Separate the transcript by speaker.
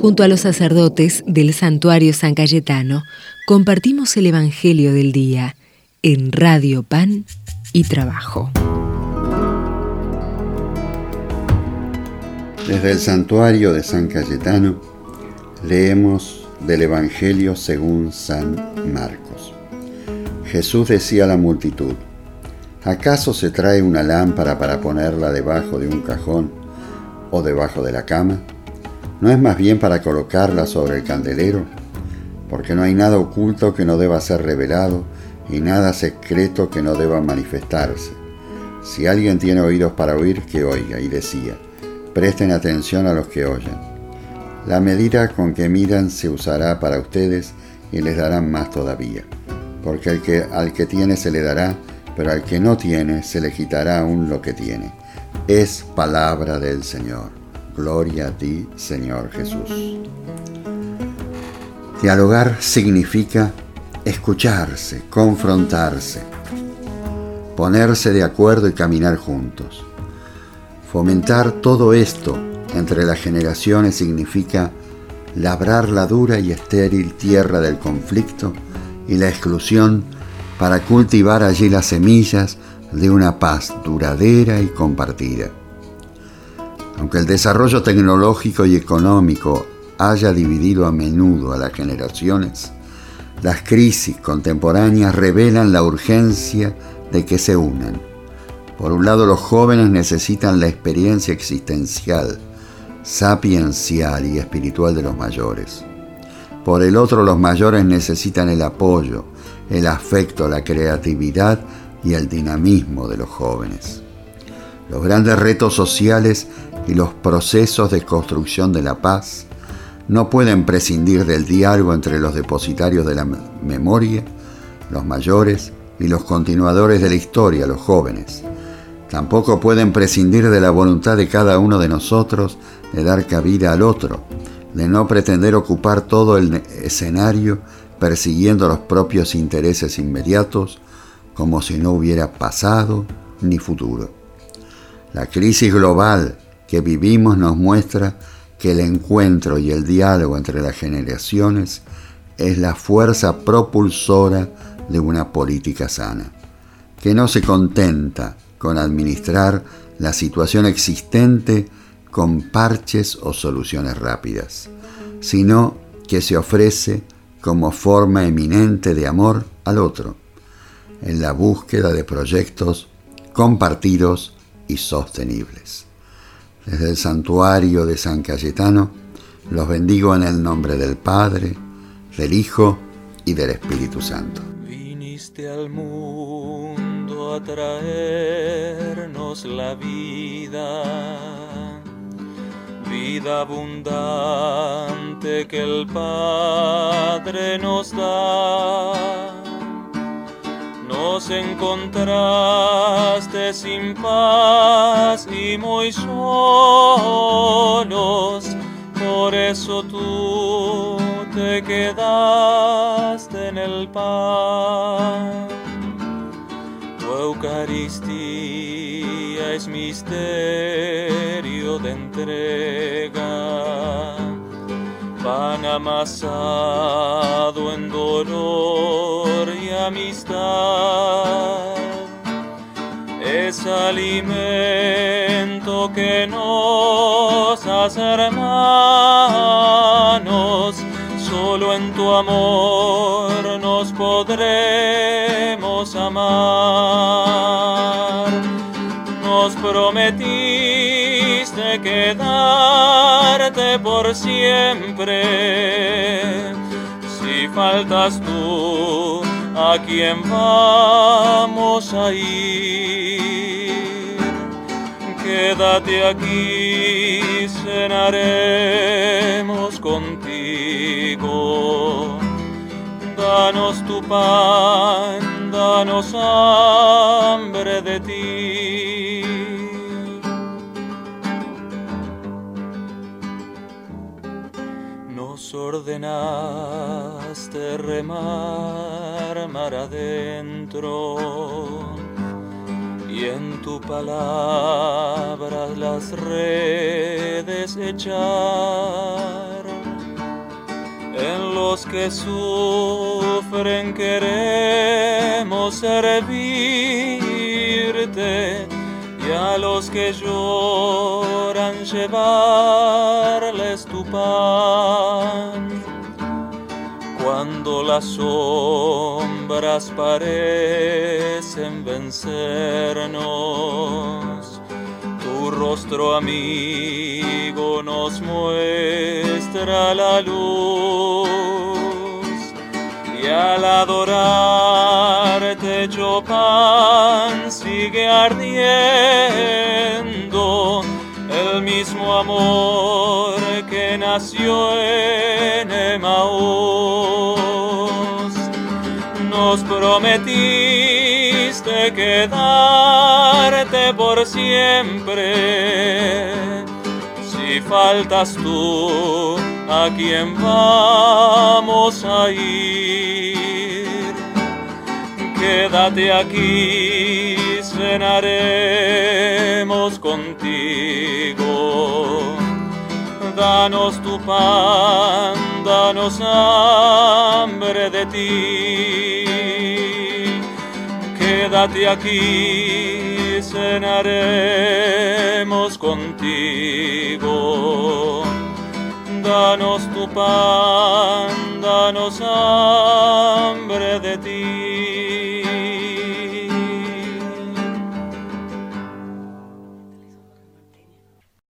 Speaker 1: Junto a los sacerdotes del santuario San Cayetano, compartimos el Evangelio del Día en Radio Pan y Trabajo.
Speaker 2: Desde el santuario de San Cayetano leemos del Evangelio según San Marcos. Jesús decía a la multitud, ¿acaso se trae una lámpara para ponerla debajo de un cajón o debajo de la cama? ¿No es más bien para colocarla sobre el candelero? Porque no hay nada oculto que no deba ser revelado y nada secreto que no deba manifestarse. Si alguien tiene oídos para oír, que oiga. Y decía, presten atención a los que oyen. La medida con que miran se usará para ustedes y les darán más todavía. Porque al que, tiene se le dará, pero al que no tiene se le quitará aún lo que tiene. Es palabra del Señor. Gloria a ti, Señor Jesús. Dialogar significa escucharse, confrontarse, ponerse de acuerdo y caminar juntos. Fomentar todo esto entre las generaciones significa labrar la dura y estéril tierra del conflicto y la exclusión para cultivar allí las semillas de una paz duradera y compartida. Aunque el desarrollo tecnológico y económico haya dividido a menudo a las generaciones, las crisis contemporáneas revelan la urgencia de que se unan. Por un lado, los jóvenes necesitan la experiencia existencial, sapiencial y espiritual de los mayores. Por el otro, los mayores necesitan el apoyo, el afecto, la creatividad y el dinamismo de los jóvenes. Los grandes retos sociales y los procesos de construcción de la paz no pueden prescindir del diálogo entre los depositarios de la memoria, los mayores, y los continuadores de la historia, los jóvenes. Tampoco pueden prescindir de la voluntad de cada uno de nosotros de dar cabida al otro, de no pretender ocupar todo el escenario persiguiendo los propios intereses inmediatos, como si no hubiera pasado ni futuro. La crisis global que vivimos nos muestra que el encuentro y el diálogo entre las generaciones es la fuerza propulsora de una política sana, que no se contenta con administrar la situación existente con parches o soluciones rápidas, sino que se ofrece como forma eminente de amor al otro, en la búsqueda de proyectos compartidos y sostenibles. Desde el santuario de San Cayetano, los bendigo en el nombre del Padre, del Hijo y del Espíritu Santo.
Speaker 3: Viniste al mundo a traernos la vida, vida abundante que el Padre nos da encontraste sin paz y muy solos, por eso tú te quedaste en el pan. Tu Eucaristía es misterio de entrega pan amasado en dolor y amistad. Es alimento que nos hace hermanos, solo en tu amor nos podremos amar. Nos prometiste quedarte por siempre. Si faltas tú, ¿a quién vamos a ir? Quédate aquí, cenaremos contigo. Danos tu pan, danos hambre de ti. Ordenaste remar mar adentro y en tu palabra las redes echar los que sufren queremos servirte y a los que lloran llevarles tu pan. Las sombras parecen vencernos, tu rostro amigo nos muestra la luz. Y al adorarte pan sigue ardiendo. El mismo amor que nació en Emaús. Nos prometiste quedarte por siempre. Si faltas tú, ¿a quién vamos a ir? Quédate aquí, cenaremos contigo. Danos tu pan, danos hambre de ti. Quédate aquí, cenaremos contigo. Danos tu pan, danos hambre de ti.